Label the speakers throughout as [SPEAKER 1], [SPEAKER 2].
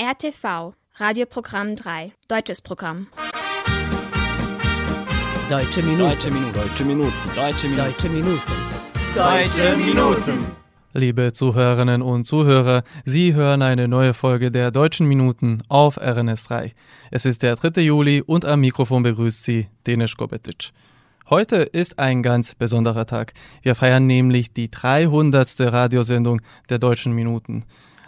[SPEAKER 1] RTV, Radioprogramm 3, deutsches Programm.
[SPEAKER 2] Deutsche Minuten.
[SPEAKER 3] Deutsche Minuten. Deutsche Minuten. Deutsche Minuten.
[SPEAKER 2] Deutsche Minuten.
[SPEAKER 3] Deutsche Minuten.
[SPEAKER 4] Liebe Zuhörerinnen und Zuhörer, Sie hören eine neue Folge der Deutschen Minuten auf RNS3. Es ist der 3. Juli und am Mikrofon begrüßt Sie Denis Kobetic. Heute ist ein ganz besonderer Tag. Wir feiern nämlich die 300. Radiosendung der Deutschen Minuten.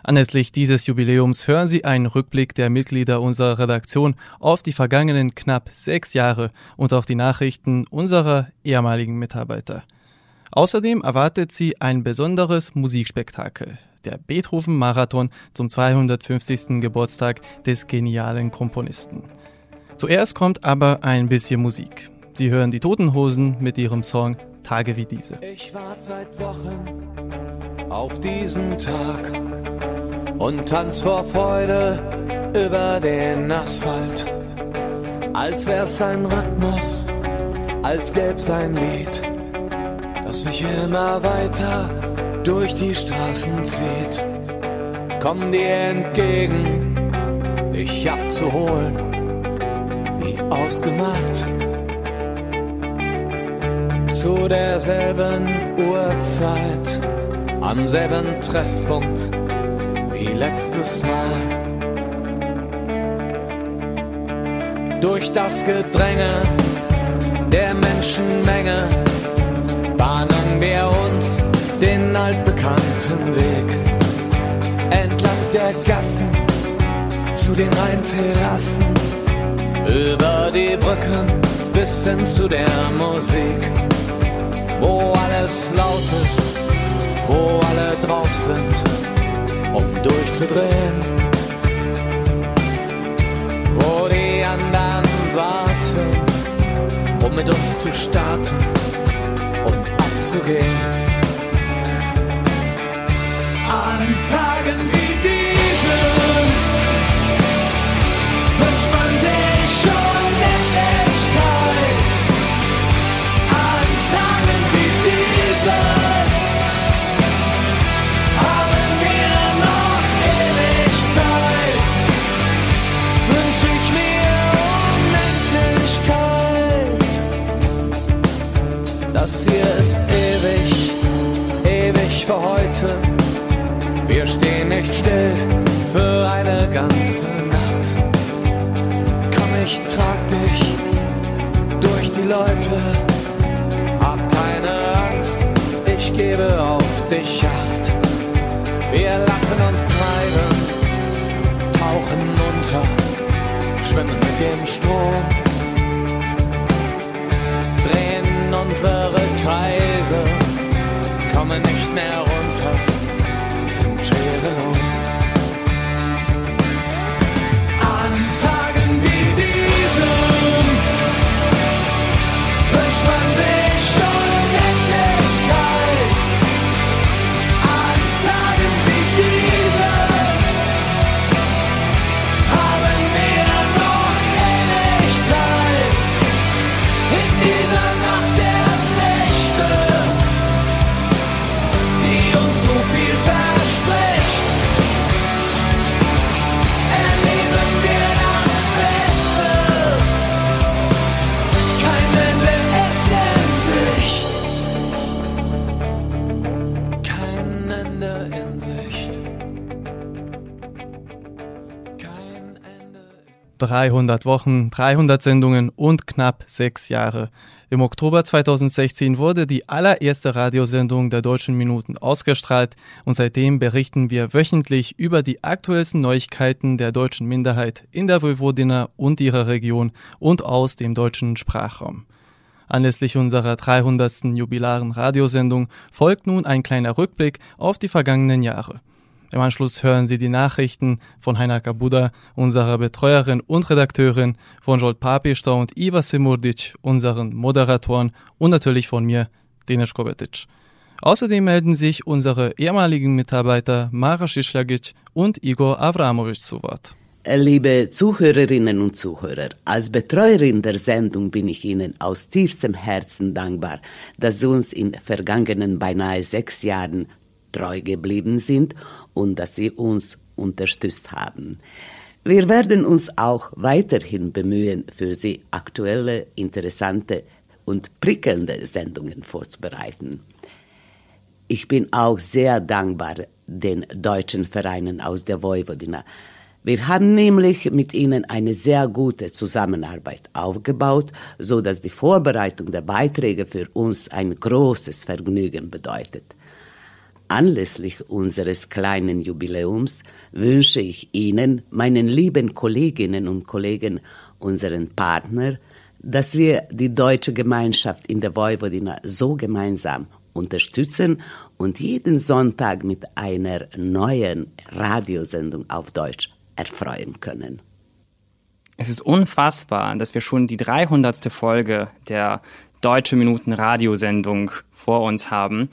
[SPEAKER 4] Anlässlich dieses Jubiläums hören Sie einen Rückblick der Mitglieder unserer Redaktion auf die vergangenen knapp sechs Jahre und auch die Nachrichten unserer ehemaligen Mitarbeiter. Außerdem erwartet Sie ein besonderes Musikspektakel, der Beethoven-Marathon zum 250. Geburtstag des genialen Komponisten. Zuerst kommt aber ein bisschen Musik. Sie hören die Toten Hosen mit ihrem Song Tage wie diese.
[SPEAKER 5] Ich warte seit Wochen auf diesen Tag und tanz vor Freude über den Asphalt. Als wär's ein Rhythmus, als gäb's ein Lied, das mich immer weiter durch die Straßen zieht. Komm dir entgegen, dich abzuholen, wie ausgemacht. Zu derselben Uhrzeit, am selben Treffpunkt letztes Mal. Durch das Gedränge der Menschenmenge bahnen wir uns den altbekannten Weg. Entlang der Gassen zu den Rheinterrassen, über die Brücken bis hin zu der Musik, wo alles laut ist, wo alle drauf sind, um durchzudrehen, wo die anderen warten, um mit uns zu starten und abzugehen. An Tagen wie diesen Leute. Hab keine Angst, ich gebe auf dich Acht. Wir lassen uns treiben, tauchen unter, schwimmen mit dem Strom, drehen unsere Kreise, kommen nicht mehr runter, sind schwerelos.
[SPEAKER 4] 300 Wochen, 300 Sendungen und knapp sechs Jahre. Im Oktober 2016 wurde die allererste Radiosendung der Deutschen Minuten ausgestrahlt und seitdem berichten wir wöchentlich über die aktuellsten Neuigkeiten der deutschen Minderheit in der Vojvodina und ihrer Region und aus dem deutschen Sprachraum. Anlässlich unserer 300. jubilaren Radiosendung folgt nun ein kleiner Rückblick auf die vergangenen Jahre. Im Anschluss hören Sie die Nachrichten von Heiner Kabuda, unserer Betreuerin und Redakteurin, von Jolt Papista und Iva Simurdic, unseren Moderatoren und natürlich von mir, Denis Kobetic. Außerdem melden sich unsere ehemaligen Mitarbeiter Mara Schischlagic und Igor Avramovic zu Wort.
[SPEAKER 2] Liebe Zuhörerinnen und Zuhörer, als Betreuerin der Sendung bin ich Ihnen aus tiefstem Herzen dankbar, dass Sie uns in vergangenen beinahe sechs Jahren treu geblieben sind und dass Sie uns unterstützt haben. Wir werden uns auch weiterhin bemühen, für Sie aktuelle, interessante und prickelnde Sendungen vorzubereiten. Ich bin auch sehr dankbar den deutschen Vereinen aus der Vojvodina. Wir haben nämlich mit ihnen eine sehr gute Zusammenarbeit aufgebaut, so dass die Vorbereitung der Beiträge für uns ein großes Vergnügen bedeutet. Anlässlich unseres kleinen Jubiläums wünsche ich Ihnen, meinen lieben Kolleginnen und Kollegen, unseren Partner, dass wir die deutsche Gemeinschaft in der Vojvodina so gemeinsam unterstützen und jeden Sonntag mit einer neuen Radiosendung auf Deutsch erfreuen können.
[SPEAKER 6] Es ist unfassbar, dass wir schon die 300. Folge der Deutsche Minuten Radiosendung vor uns haben.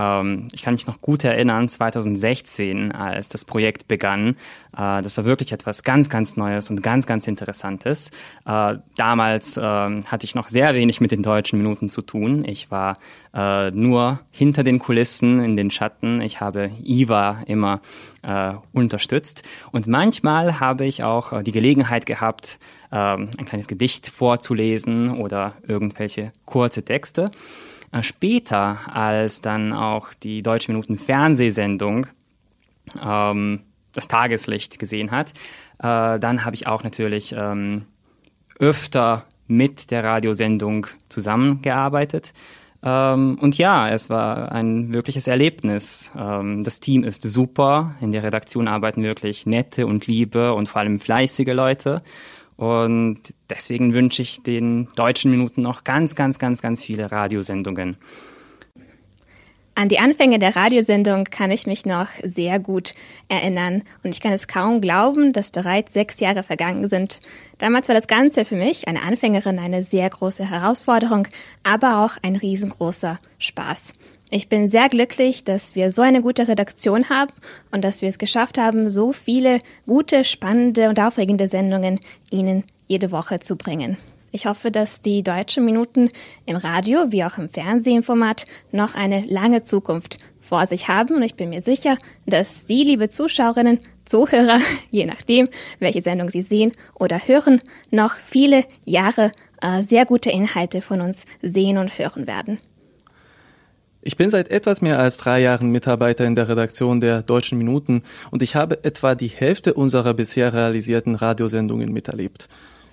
[SPEAKER 6] Ähm, ich kann mich noch gut erinnern, 2016, als das Projekt begann. Äh, das war wirklich etwas ganz, ganz Neues und ganz, ganz Interessantes. Äh, damals äh, hatte ich noch sehr wenig mit den deutschen Minuten zu tun. Ich war äh, nur hinter den Kulissen, in den Schatten. Ich habe Iva immer äh, unterstützt. Und manchmal habe ich auch äh, die Gelegenheit gehabt, ähm, ein kleines Gedicht vorzulesen oder irgendwelche kurze Texte. Äh, später, als dann auch die Deutsche Minuten Fernsehsendung ähm, das Tageslicht gesehen hat, äh, dann habe ich auch natürlich ähm, öfter mit der Radiosendung zusammengearbeitet. Ähm, und ja, es war ein wirkliches Erlebnis. Ähm, das Team ist super. In der Redaktion arbeiten wirklich nette und liebe und vor allem fleißige Leute. Und deswegen wünsche ich den deutschen Minuten noch ganz, ganz, ganz, ganz viele Radiosendungen.
[SPEAKER 1] An die Anfänge der Radiosendung kann ich mich noch sehr gut erinnern und ich kann es kaum glauben, dass bereits sechs Jahre vergangen sind. Damals war das Ganze für mich, eine Anfängerin, eine sehr große Herausforderung, aber auch ein riesengroßer Spaß. Ich bin sehr glücklich, dass wir so eine gute Redaktion haben und dass wir es geschafft haben, so viele gute, spannende und aufregende Sendungen Ihnen jede Woche zu bringen. Ich hoffe, dass die deutschen Minuten im Radio wie auch im Fernsehformat noch eine lange Zukunft vor sich haben und ich bin mir sicher, dass Sie, liebe Zuschauerinnen, Zuhörer, je nachdem, welche Sendung Sie sehen oder hören, noch viele Jahre äh, sehr gute Inhalte von uns sehen und hören werden.
[SPEAKER 4] Ich bin seit etwas mehr als drei Jahren Mitarbeiter in der Redaktion der Deutschen Minuten und ich habe etwa die Hälfte unserer bisher realisierten Radiosendungen miterlebt.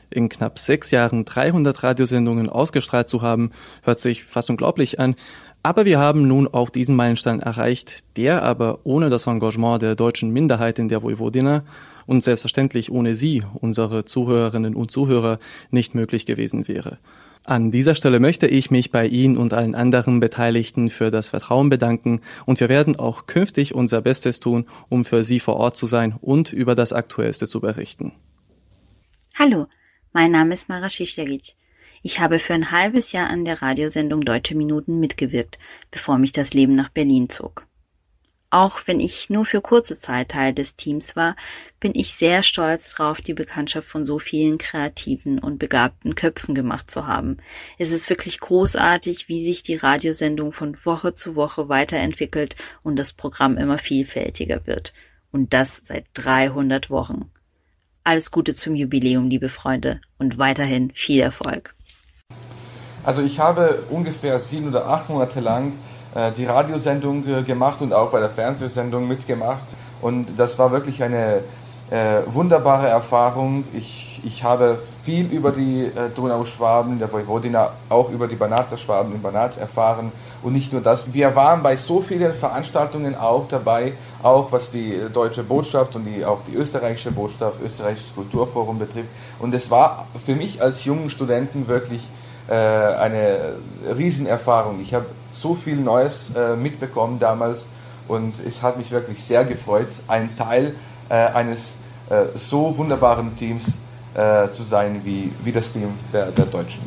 [SPEAKER 4] In knapp sechs Jahren 300 Radiosendungen ausgestrahlt zu haben, hört sich fast unglaublich an, aber wir haben nun auch diesen Meilenstein erreicht, der aber ohne das Engagement der deutschen Minderheit in der Vojvodina und selbstverständlich ohne Sie, unsere Zuhörerinnen und Zuhörer, nicht möglich gewesen wäre. An dieser Stelle möchte ich mich bei Ihnen und allen anderen Beteiligten für das Vertrauen bedanken und wir werden auch künftig unser Bestes tun, um für Sie vor Ort zu sein und über das Aktuellste zu berichten.
[SPEAKER 7] Hallo, mein Name ist Mara Schischjagic. Ich habe für ein halbes Jahr an der Radiosendung Deutsche Minuten mitgewirkt, bevor mich das Leben nach Berlin zog. Auch wenn ich nur für kurze Zeit Teil des Teams war, bin ich sehr stolz darauf, die Bekanntschaft von so vielen kreativen und begabten Köpfen gemacht zu haben. Es ist wirklich großartig, wie sich die Radiosendung von Woche zu Woche weiterentwickelt und das Programm immer vielfältiger wird. Und das seit 300 Wochen. Alles Gute zum Jubiläum, liebe Freunde, und weiterhin viel Erfolg.
[SPEAKER 8] Also ich habe ungefähr sieben oder acht Monate lang die Radiosendung äh, gemacht und auch bei der Fernsehsendung mitgemacht. Und das war wirklich eine äh, wunderbare Erfahrung. Ich, ich habe viel über die äh, Donauschwaben, der Vojvodina, auch über die Banater Schwaben in Banat erfahren. Und nicht nur das, wir waren bei so vielen Veranstaltungen auch dabei, auch was die deutsche Botschaft und die, auch die österreichische Botschaft, österreichisches Kulturforum betrifft. Und es war für mich als jungen Studenten wirklich äh, eine Riesenerfahrung. Ich habe so viel Neues äh, mitbekommen damals und es hat mich wirklich sehr gefreut, ein Teil äh, eines äh, so wunderbaren Teams äh, zu sein wie, wie das Team der, der Deutschen.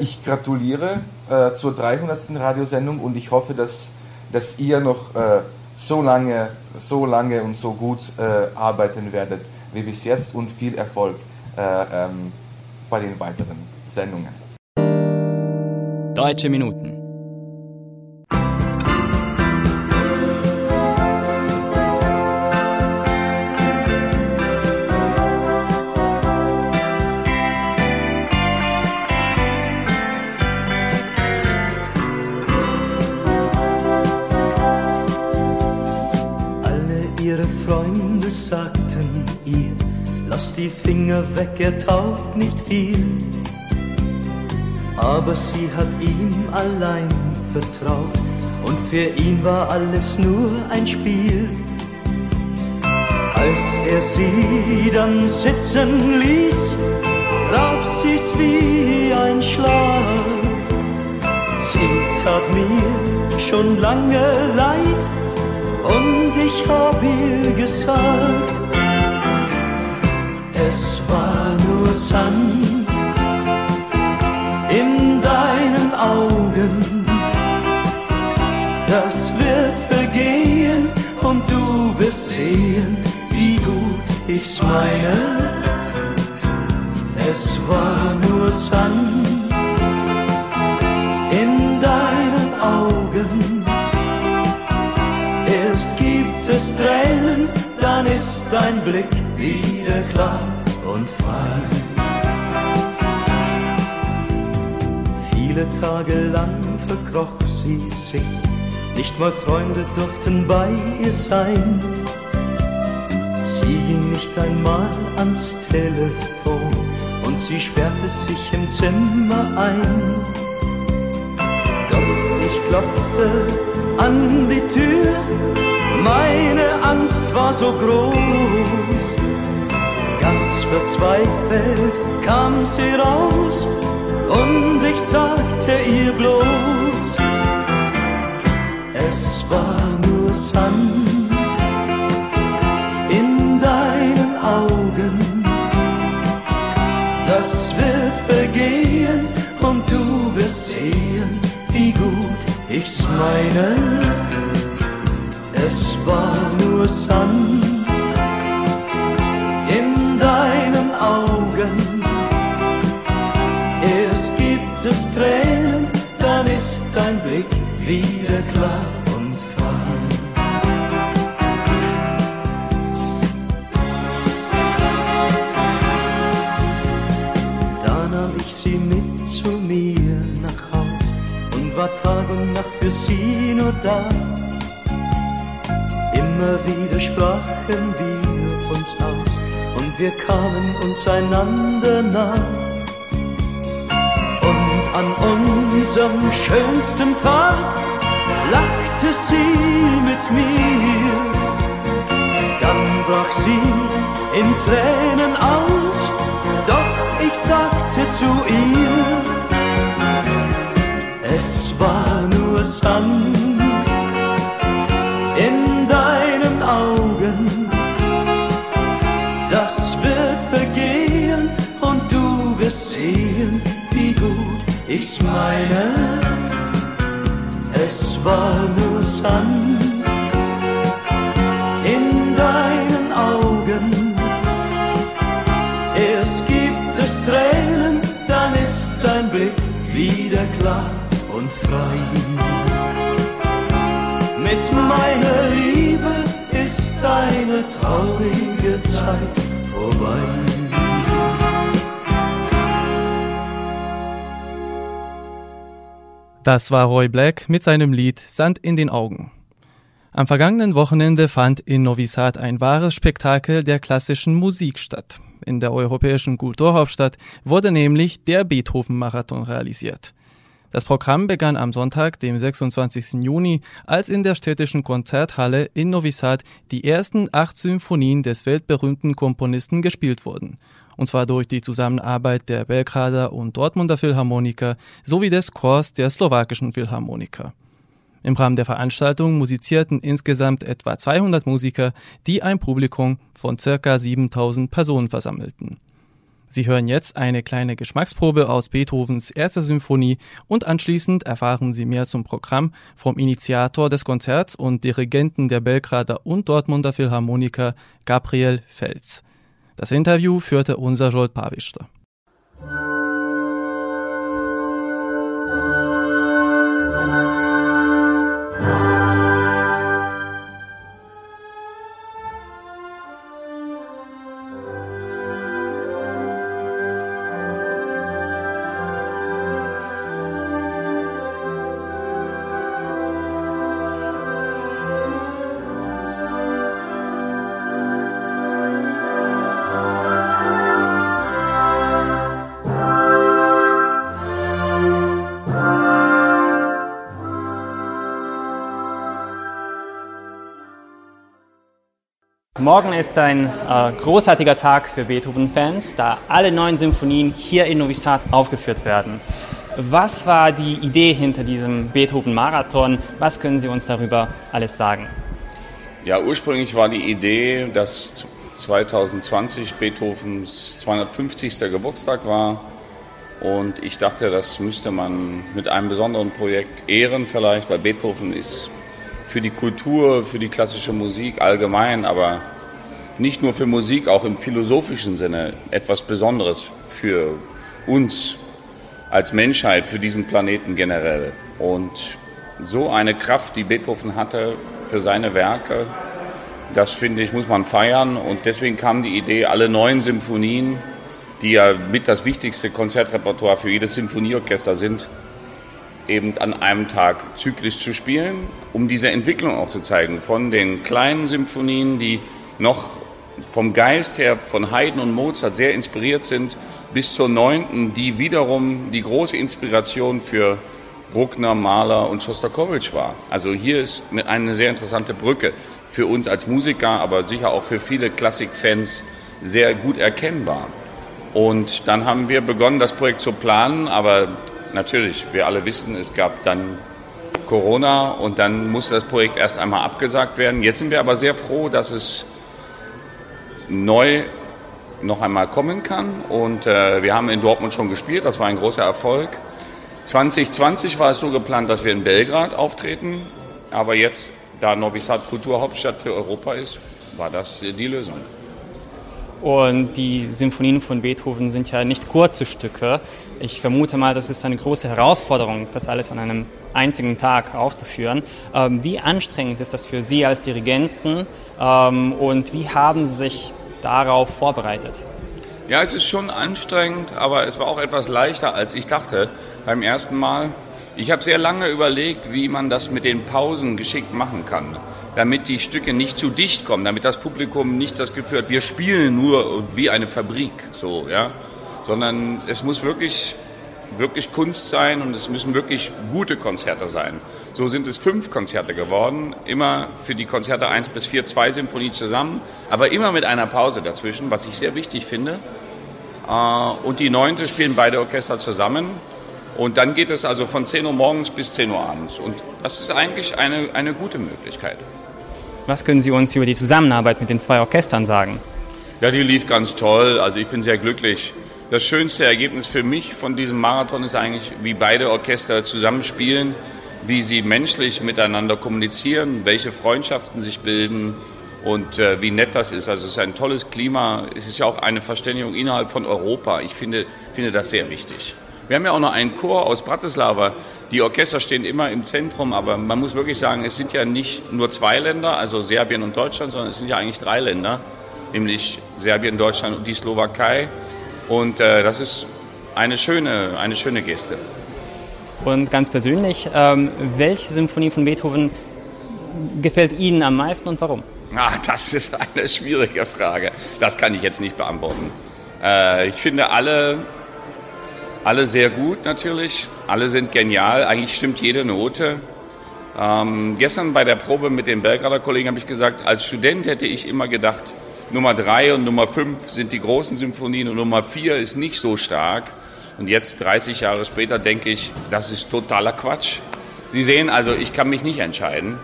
[SPEAKER 8] Ich gratuliere äh, zur 300. Radiosendung und ich hoffe, dass, dass ihr noch äh, so lange, so lange und so gut äh, arbeiten werdet wie bis jetzt und viel Erfolg ähm, bei den weiteren Sendungen.
[SPEAKER 3] Deutsche Minuten.
[SPEAKER 9] sagten ihr, lass die Finger weg, er taugt nicht viel. Aber sie hat ihm allein vertraut und für ihn war alles nur ein Spiel. Als er sie dann sitzen ließ, traf sie's wie ein Schlag. Sie tat mir schon lange leid und ich hab ihr gesagt, es war nur Sand Augen. Das wird vergehen und du wirst sehen, wie gut ich's meine. Es war nur Sand in deinen Augen. Erst gibt es Tränen, dann ist dein Blick wieder klar Viele Tage lang verkroch sie sich, nicht mal Freunde durften bei ihr sein. Sie ging nicht einmal ans Telefon und sie sperrte sich im Zimmer ein. Doch ich klopfte an die Tür, meine Angst war so groß. Ganz verzweifelt kam sie raus und ich sagte ihr bloß, es war nur Sand in deinen Augen. Das wird vergehen und du wirst sehen, wie gut ich's meine. Es war nur Sand wieder klar und frei. Da nahm ich sie mit zu mir nach Haus und war Tag und Nacht für sie nur da. Immer wieder sprachen wir uns aus und wir kamen uns einander nah. Unserem schönsten Tag lachte sie mit mir. Dann brach sie in Tränen aus, doch ich sagte zu ihr, es war nur Sand ich's meine. Es war nur Sand in deinen Augen. Erst gibt es Tränen, dann ist dein Blick wieder klar und frei.
[SPEAKER 4] Das war Roy Black mit seinem Lied Sand in den Augen. Am vergangenen Wochenende fand in Novi Sad ein wahres Spektakel der klassischen Musik statt. In der europäischen Kulturhauptstadt wurde nämlich der Beethoven-Marathon realisiert. Das Programm begann am Sonntag, dem 26. Juni, als in der städtischen Konzerthalle in Novi Sad die ersten acht Symphonien des weltberühmten Komponisten gespielt wurden. Und zwar durch die Zusammenarbeit der Belgrader und Dortmunder Philharmoniker sowie des Chors der slowakischen Philharmoniker. Im Rahmen der Veranstaltung musizierten insgesamt etwa 200 Musiker, die ein Publikum von circa 7000 Personen versammelten. Sie hören jetzt eine kleine Geschmacksprobe aus Beethovens erster Symphonie und anschließend erfahren Sie mehr zum Programm vom Initiator des Konzerts und Dirigenten der Belgrader und Dortmunder Philharmoniker Gabriel Fels. Das Interview führte unser Jolt Pavister.
[SPEAKER 6] Morgen ist ein äh, großartiger Tag für Beethoven-Fans, da alle neun Symphonien hier in Novi Sad aufgeführt werden. Was war die Idee hinter diesem Beethoven-Marathon? Was können Sie uns darüber alles sagen?
[SPEAKER 10] Ja, ursprünglich war die Idee, dass 2020 Beethovens 250. Geburtstag war. Und ich dachte, das müsste man mit einem besonderen Projekt ehren vielleicht, weil Beethoven ist für die Kultur, für die klassische Musik allgemein, aber nicht nur für Musik, auch im philosophischen Sinne etwas Besonderes für uns als Menschheit, für diesen Planeten generell. Und so eine Kraft, die Beethoven hatte für seine Werke, das finde ich, muss man feiern. Und deswegen kam die Idee, alle neun Symphonien, die ja mit das wichtigste Konzertrepertoire für jedes Symphonieorchester sind, eben an einem Tag zyklisch zu spielen, um diese Entwicklung auch zu zeigen. Von den kleinen Symphonien, die noch vom Geist her von Haydn und Mozart sehr inspiriert sind, bis zur neunten, die wiederum die große Inspiration für Bruckner, Mahler und Schostakowitsch war. Also hier ist eine sehr interessante Brücke für uns als Musiker, aber sicher auch für viele Klassikfans sehr gut erkennbar. Und dann haben wir begonnen, das Projekt zu planen, aber natürlich, wir alle wissen, es gab dann Corona und dann musste das Projekt erst einmal abgesagt werden. Jetzt sind wir aber sehr froh, dass es neu noch einmal kommen kann. Und äh, wir haben in Dortmund schon gespielt, das war ein großer Erfolg. 2020 war es so geplant, dass wir in Belgrad auftreten, aber jetzt, da Novi Sad Kulturhauptstadt für Europa ist, war das die Lösung.
[SPEAKER 6] Und die Symphonien von Beethoven sind ja nicht kurze Stücke. Ich vermute mal, das ist eine große Herausforderung, das alles an einem einzigen Tag aufzuführen. Ähm, wie anstrengend ist das für Sie als Dirigenten ähm, und wie haben Sie sich darauf vorbereitet?
[SPEAKER 10] Ja, es ist schon anstrengend, aber es war auch etwas leichter, als ich dachte beim ersten Mal. Ich habe sehr lange überlegt, wie man das mit den Pausen geschickt machen kann damit die Stücke nicht zu dicht kommen, damit das Publikum nicht das Gefühl hat, wir spielen nur wie eine Fabrik, so, ja, sondern es muss wirklich, wirklich Kunst sein und es müssen wirklich gute Konzerte sein. So sind es fünf Konzerte geworden, immer für die Konzerte 1 bis 4, zwei Symphonie zusammen, aber immer mit einer Pause dazwischen, was ich sehr wichtig finde. Äh, und die neunte spielen beide Orchester zusammen. Und dann geht es also von 10 Uhr morgens bis 10 Uhr abends. Und das ist eigentlich eine, eine gute Möglichkeit.
[SPEAKER 6] Was können Sie uns über die Zusammenarbeit mit den zwei Orchestern sagen?
[SPEAKER 10] Ja, die lief ganz toll. Also ich bin sehr glücklich. Das schönste Ergebnis für mich von diesem Marathon ist eigentlich, wie beide Orchester zusammenspielen, wie sie menschlich miteinander kommunizieren, welche Freundschaften sich bilden und äh, wie nett das ist. Also es ist ein tolles Klima. Es ist ja auch eine Verständigung innerhalb von Europa. Ich finde, finde das sehr wichtig. Wir haben ja auch noch einen Chor aus Bratislava. Die Orchester stehen immer im Zentrum, aber man muss wirklich sagen, es sind ja nicht nur zwei Länder, also Serbien und Deutschland, sondern es sind ja eigentlich drei Länder, nämlich Serbien, Deutschland und die Slowakei. Und äh, das ist eine schöne, eine schöne Geste.
[SPEAKER 6] Und ganz persönlich, ähm, welche Symphonie von Beethoven gefällt Ihnen am meisten und warum?
[SPEAKER 10] Ah, das ist eine schwierige Frage. Das kann ich jetzt nicht beantworten. Äh, ich finde alle alle sehr gut natürlich, alle sind genial, eigentlich stimmt jede Note. Ähm, gestern bei der Probe mit den Belgrader Kollegen habe ich gesagt, als Student hätte ich immer gedacht, Nummer drei und Nummer fünf sind die großen Symphonien und Nummer vier ist nicht so stark. Und jetzt, 30 Jahre später, denke ich, das ist totaler Quatsch. Sie sehen also, ich kann mich nicht entscheiden.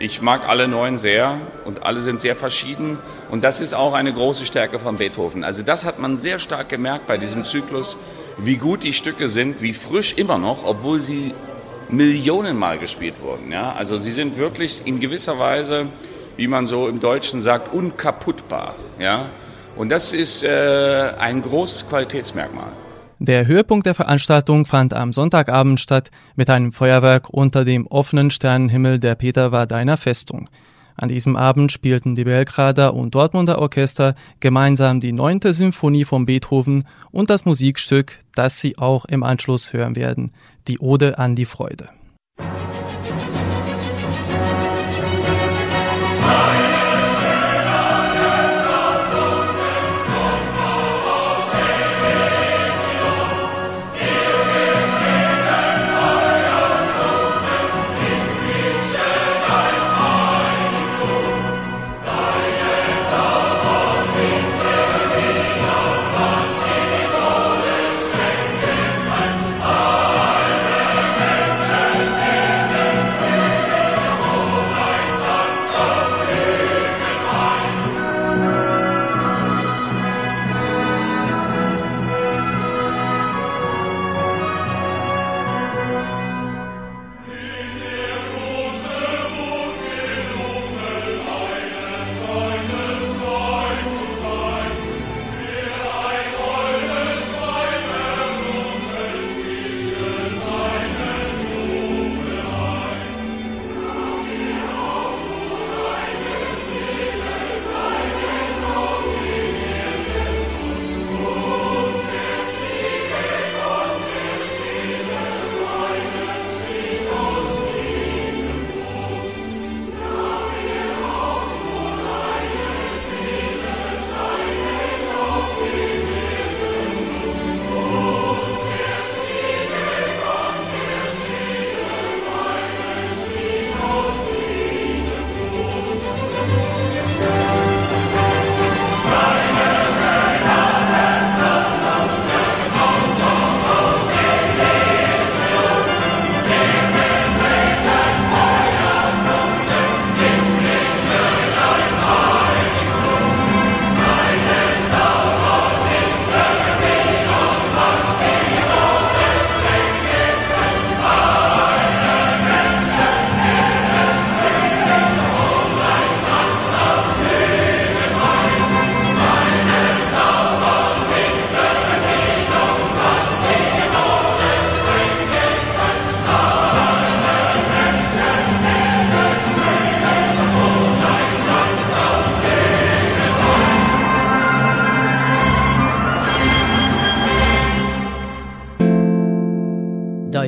[SPEAKER 10] Ich mag alle neun sehr und alle sind sehr verschieden. Und das ist auch eine große Stärke von Beethoven. Also das hat man sehr stark gemerkt bei diesem Zyklus wie gut die Stücke sind, wie frisch immer noch, obwohl sie Millionenmal gespielt wurden. Ja? Also sie sind wirklich in gewisser Weise, wie man so im Deutschen sagt, unkaputtbar. Ja? Und das ist äh, ein großes Qualitätsmerkmal.
[SPEAKER 4] Der Höhepunkt der Veranstaltung fand am Sonntagabend statt mit einem Feuerwerk unter dem offenen Sternenhimmel der Peterwardeiner Festung. An diesem Abend spielten die Belgrader und Dortmunder Orchester gemeinsam die neunte Symphonie von Beethoven und das Musikstück, das Sie auch im Anschluss hören werden, die Ode an die Freude.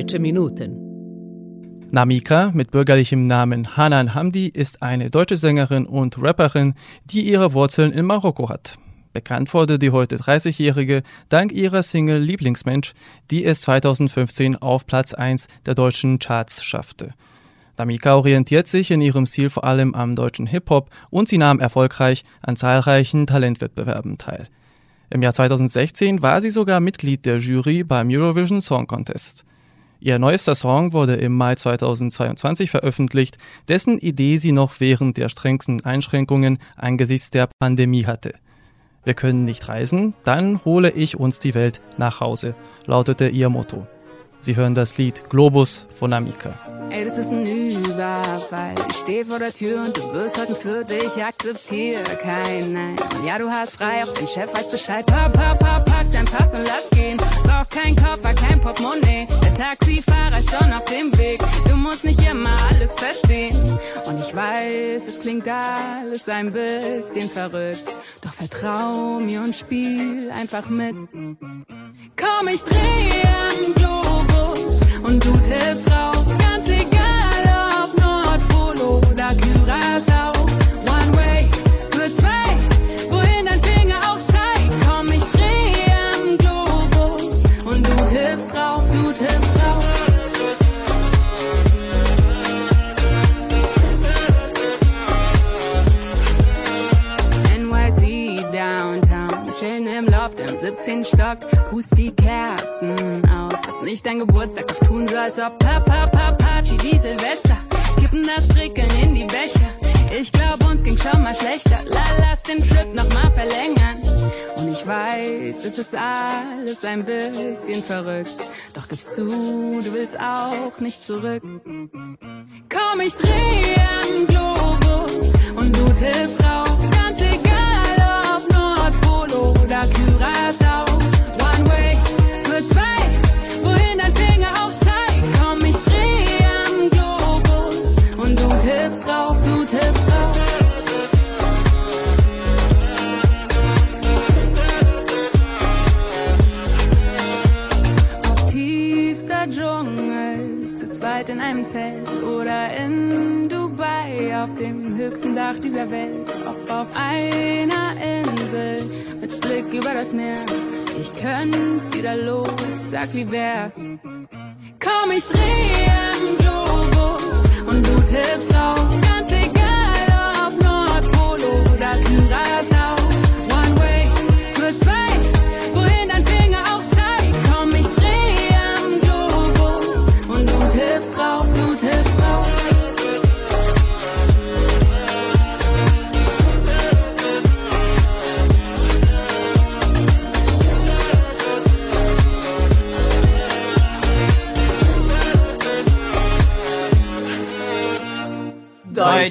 [SPEAKER 11] Deutsche Minuten.
[SPEAKER 4] Namika mit bürgerlichem Namen Hanan Hamdi ist eine deutsche Sängerin und Rapperin, die ihre Wurzeln in Marokko hat. Bekannt wurde die heute 30-Jährige dank ihrer Single Lieblingsmensch, die es 2015 auf Platz 1 der deutschen Charts schaffte. Namika orientiert sich in ihrem Stil vor allem am deutschen Hip-Hop und sie nahm erfolgreich an zahlreichen Talentwettbewerben teil. Im Jahr 2016 war sie sogar Mitglied der Jury beim Eurovision Song Contest. Ihr neuester Song wurde im Mai 2022 veröffentlicht, dessen Idee sie noch während der strengsten Einschränkungen angesichts der Pandemie hatte. Wir können nicht reisen, dann hole ich uns die Welt nach Hause, lautete ihr Motto. Sie hören das Lied Globus von Amika.
[SPEAKER 12] Ey, das ist ein Überfall. Ich stehe vor der Tür und du wirst heute für dich. Akzeptiere kein Nein. Ja, du hast frei, auch dein Chef weiß Bescheid. Papp, papp, papp, pack dein Pass und lass gehen. Brauchst kein Koffer, kein Portemonnaie. Der Taxifahrer ist schon auf dem Weg. Du musst nicht immer alles verstehen. Und ich weiß, es klingt alles ein bisschen verrückt. Vertrau mir und spiel einfach mit. Komm, ich drehe am Globus und du tippst drauf. 17. Stock, pust die Kerzen aus. Ist nicht dein Geburtstag, doch tun so, als ob Papa, Papa, Party wie Silvester. Kippen das Prickeln in die Becher. Ich glaub, uns ging schon mal schlechter. La, lass den Trip noch mal verlängern. Und ich weiß, es ist alles ein bisschen verrückt. Doch gibst du, du willst auch nicht zurück. Komm, ich drehe am Globus und du tippst drauf. Dem höchsten Dach dieser Welt. Ob auf einer Insel mit Blick über das Meer. Ich könnt wieder los, sag wie wär's. Komm, ich drehe am Globus und du tippst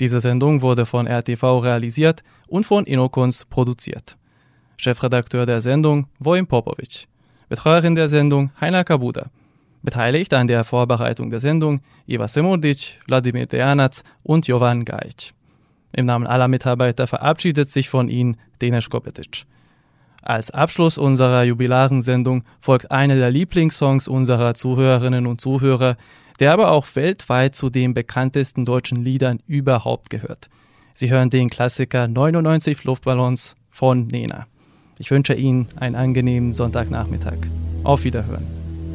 [SPEAKER 4] Diese Sendung wurde von RTV realisiert und von Inokons produziert. Chefredakteur der Sendung Vojin Popovic. Betreuerin der Sendung Heiner Kabuda. Beteiligt an der Vorbereitung der Sendung Iva Semodic, Wladimir Dejanac und Jovan Gajic. Im Namen aller Mitarbeiter verabschiedet sich von Ihnen Denis Kopetic. Als Abschluss unserer jubilaren Sendung folgt einer der Lieblingssongs unserer Zuhörerinnen und Zuhörer, der aber auch weltweit zu den bekanntesten deutschen Liedern überhaupt gehört. Sie hören den Klassiker 99 Luftballons von Nena. Ich wünsche Ihnen einen angenehmen Sonntagnachmittag. Auf Wiederhören.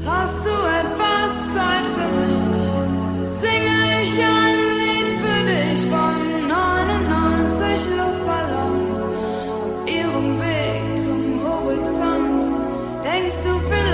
[SPEAKER 13] Hast du etwas Zeit für mich? Singe ich ein Lied für dich von 99 Luftballons auf ihrem Weg zum Horizont. Denkst du vielleicht